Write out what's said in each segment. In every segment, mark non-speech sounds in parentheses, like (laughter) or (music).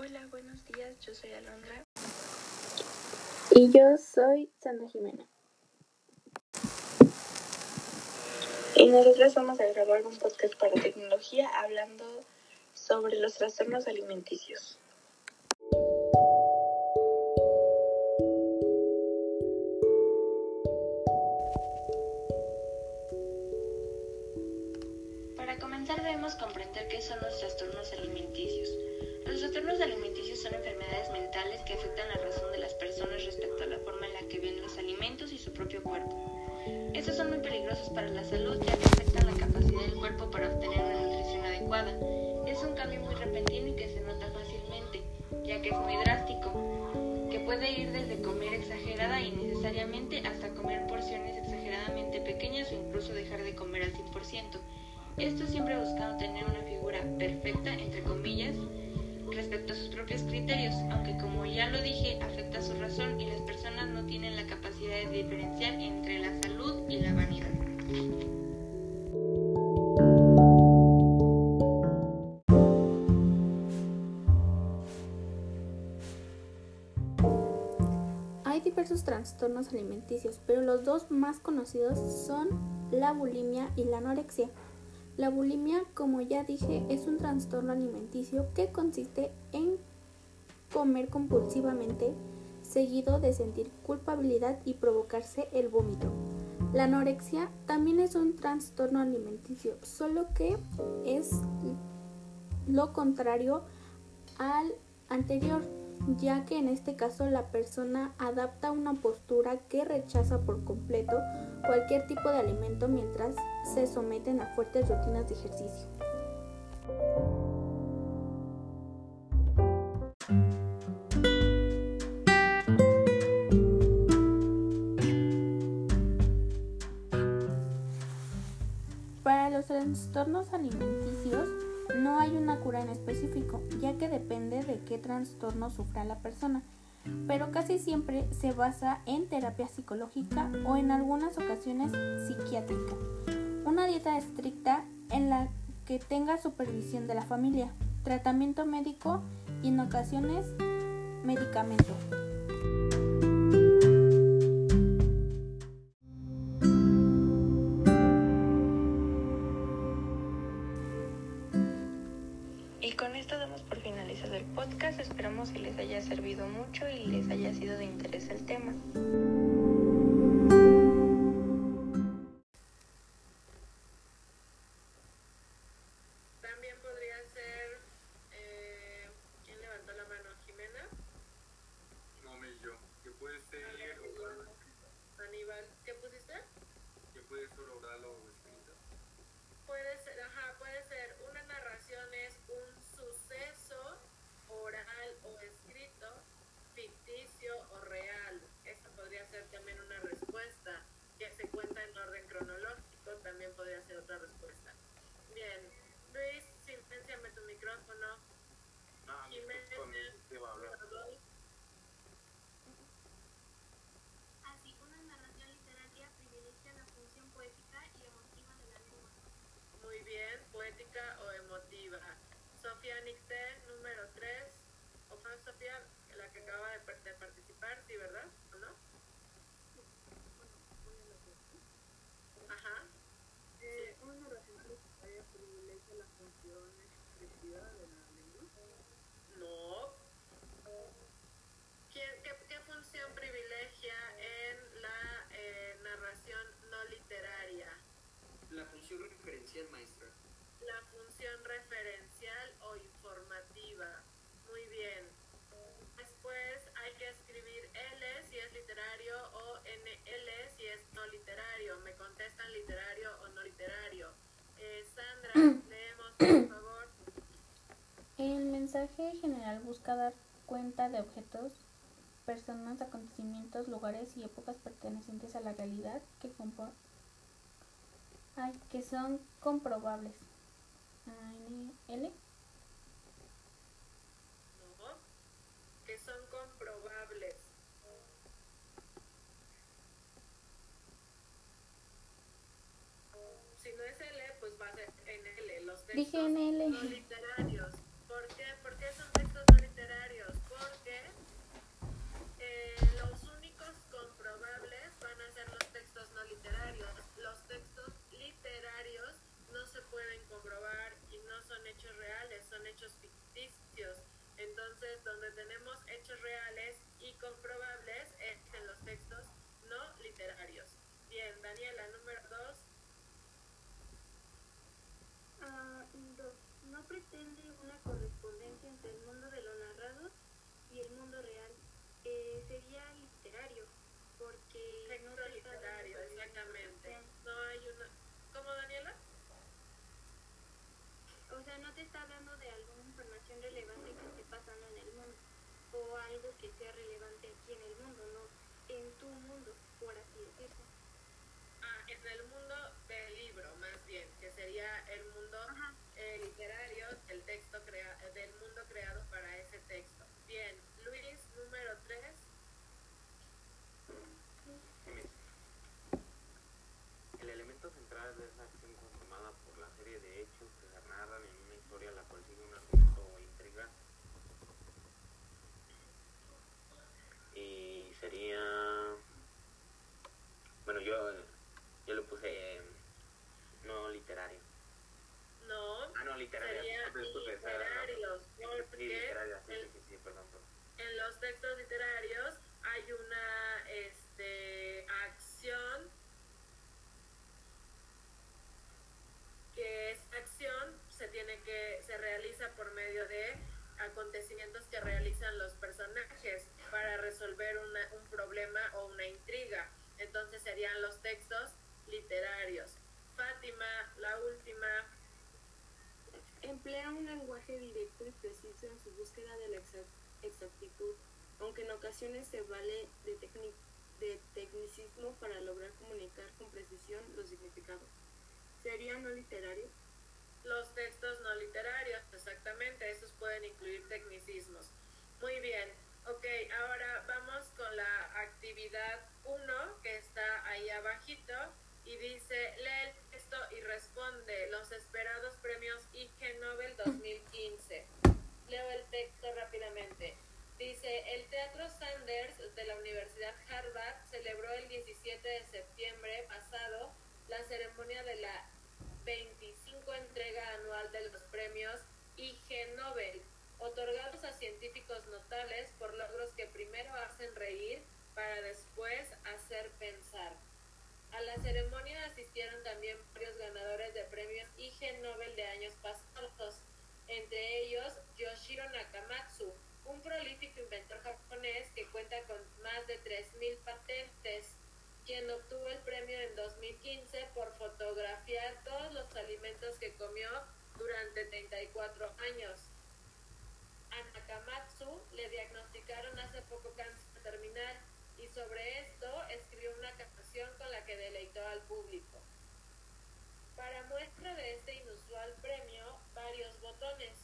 Hola, buenos días, yo soy Alondra. Y yo soy Sandra Jimena. Y nosotros vamos a grabar un podcast para tecnología hablando sobre los trastornos alimenticios. Para comenzar debemos comprender qué son los trastornos alimenticios. Los trastornos alimenticios son enfermedades mentales que afectan la razón de las personas respecto a la forma en la que ven los alimentos y su propio cuerpo. Estos son muy peligrosos para la salud ya que afectan la capacidad del cuerpo para obtener una nutrición adecuada. Es un cambio muy repentino y que se nota fácilmente, ya que es muy drástico, que puede ir desde comer exagerada y innecesariamente hasta comer porciones exageradamente pequeñas o incluso dejar de comer al 100%. Esto siempre buscando tener una figura perfecta, entre comillas, respecto a sus propios criterios, aunque como ya lo dije, afecta su razón y las personas no tienen la capacidad de diferenciar entre la salud y la vanidad. Hay diversos trastornos alimenticios, pero los dos más conocidos son la bulimia y la anorexia. La bulimia, como ya dije, es un trastorno alimenticio que consiste en comer compulsivamente, seguido de sentir culpabilidad y provocarse el vómito. La anorexia también es un trastorno alimenticio, solo que es lo contrario al anterior, ya que en este caso la persona adapta una postura que rechaza por completo cualquier tipo de alimento mientras se someten a fuertes rutinas de ejercicio. Para los trastornos alimenticios no hay una cura en específico, ya que depende de qué trastorno sufra la persona, pero casi siempre se basa en terapia psicológica o en algunas ocasiones psiquiátrica. Una dieta estricta en la que tenga supervisión de la familia, tratamiento médico y en ocasiones medicamento. Y con esto damos por finalizado el podcast. Esperamos que les haya servido mucho y les haya sido de interés el tema. Función referencial, maestra. La función referencial o informativa. Muy bien. Después hay que escribir L si es literario o NL si es no literario. Me contestan literario o no literario. Eh, Sandra, (clears throat) leemos por favor. El mensaje general busca dar cuenta de objetos, personas, acontecimientos, lugares y épocas pertenecientes a la realidad que, compo- ay, que son comprobables. ANL. No. Que son comprobables. Si no es L, pues va a ser NL. Los textos Dije NL. no literarios. ¿Por qué? ¿Por qué son textos no literarios? Hechos ficticios. Entonces, donde tenemos hechos reales y comprobables es en los textos no literarios. Bien, Daniela, número dos. Ah, dos. No pretende una correspondencia entre el mundo de lo narrado y el mundo real. Eh, sería literario, porque no Texto dando literario, exactamente. información. No hay una... ¿Cómo, Daniela? O sea, no te está hablando de alguna información relevante que esté pasando en el mundo o algo que sea relevante aquí en el mundo, no en tu mundo, por así decirlo. Ah, en el mundo del libro, más bien, que sería el mundo Ajá. eh, literario del texto crea del mundo creado para ese texto. Bien, Luis, número 3. El elemento central es la acción conformada por la serie de hechos que se narran en una historia la cual sigue un argumento o intriga. Y sería... Bueno, yo, yo le puse eh, no literario. No, Ah, no, literario. sería Disculpe, disculpe, esa era la- literarios, Sí, porque literaria, sí, el- sí, sí, sí, perdón, perdón. en los textos literarios hay una este, acción que esa acción se tiene que se realiza por medio de acontecimientos que realizan los personajes para resolver una- un problema o una intriga. Entonces serían los textos literarios. Fátima, la última. Emplea un lenguaje directo y preciso en su búsqueda de la exa- exactitud, aunque en ocasiones se vale de, de tecnicismo para lograr comunicar con precisión los significados. ¿Sería no literario? Los textos no literarios, exactamente, esos pueden incluir tecnicismos. Muy bien, ok, ahora vamos con la actividad 1 que está ahí abajito y dice, lee el texto y responde los esperados premios IG Nobel 2015. Leo el texto rápidamente. Dice, el Teatro Sanders de la Universidad Harvard celebró el 17 de septiembre pasado la ceremonia de la 25 entrega anual de los premios IG Nobel, otorgados a científicos notables por logros que primero hacen reír para después hacer pensar. A la ceremonia asistieron también varios ganadores de premios IG Nobel de años pasados, entre ellos Yoshiro Nakamatsu, un prolífico inventor japonés que cuenta con más de 3.000 patentes, quien obtuvo el premio en 2015 por fotografiar todos los alimentos que comió durante 34 años. A Nakamatsu le diagnosticaron hace poco cáncer terminal y sobre esto escribió una canción con la que deleitó al público. Para muestra de este inusual premio, varios botones.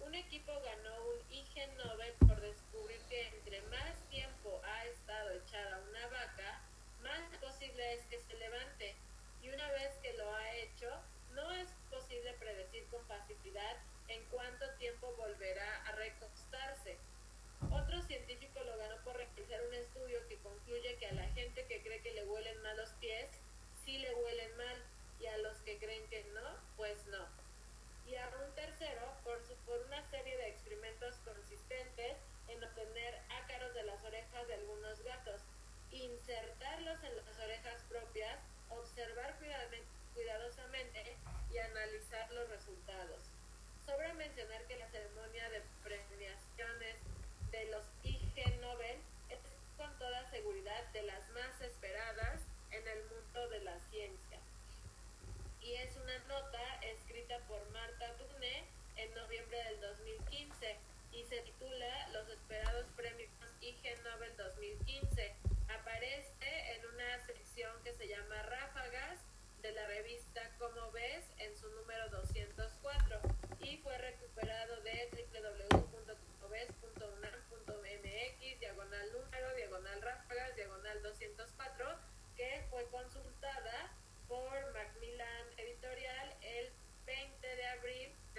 Un equipo ganó un IG Nobel por descubrir que entre más tiempo ha estado echada una vaca, más posible es que se levante. Y una vez que lo ha hecho, no es posible predecir con facilidad en cuánto tiempo volverá a recostarse. Otro científico lo ganó por realizar un estudio que concluye que a la gente que cree que le huelen mal los pies, sí le huelen mal, y a los que creen que no, pues no. Y a un tercero por, su, por una serie de experimentos consistentes en obtener ácaros de las orejas de algunos gatos, insertarlos en las orejas propias, observar cuidadosamente y analizar los resultados. Sobra mencionar que la ceremonia de premiaciones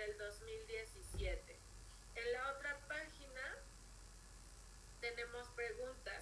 del 2017. En la otra página tenemos preguntas.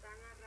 sangat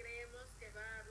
creemos que va a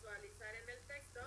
visualizar en el texto,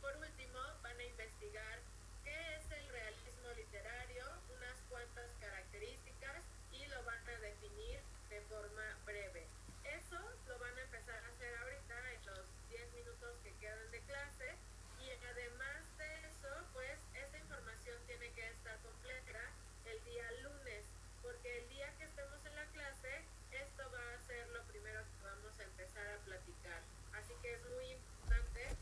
por último, van a investigar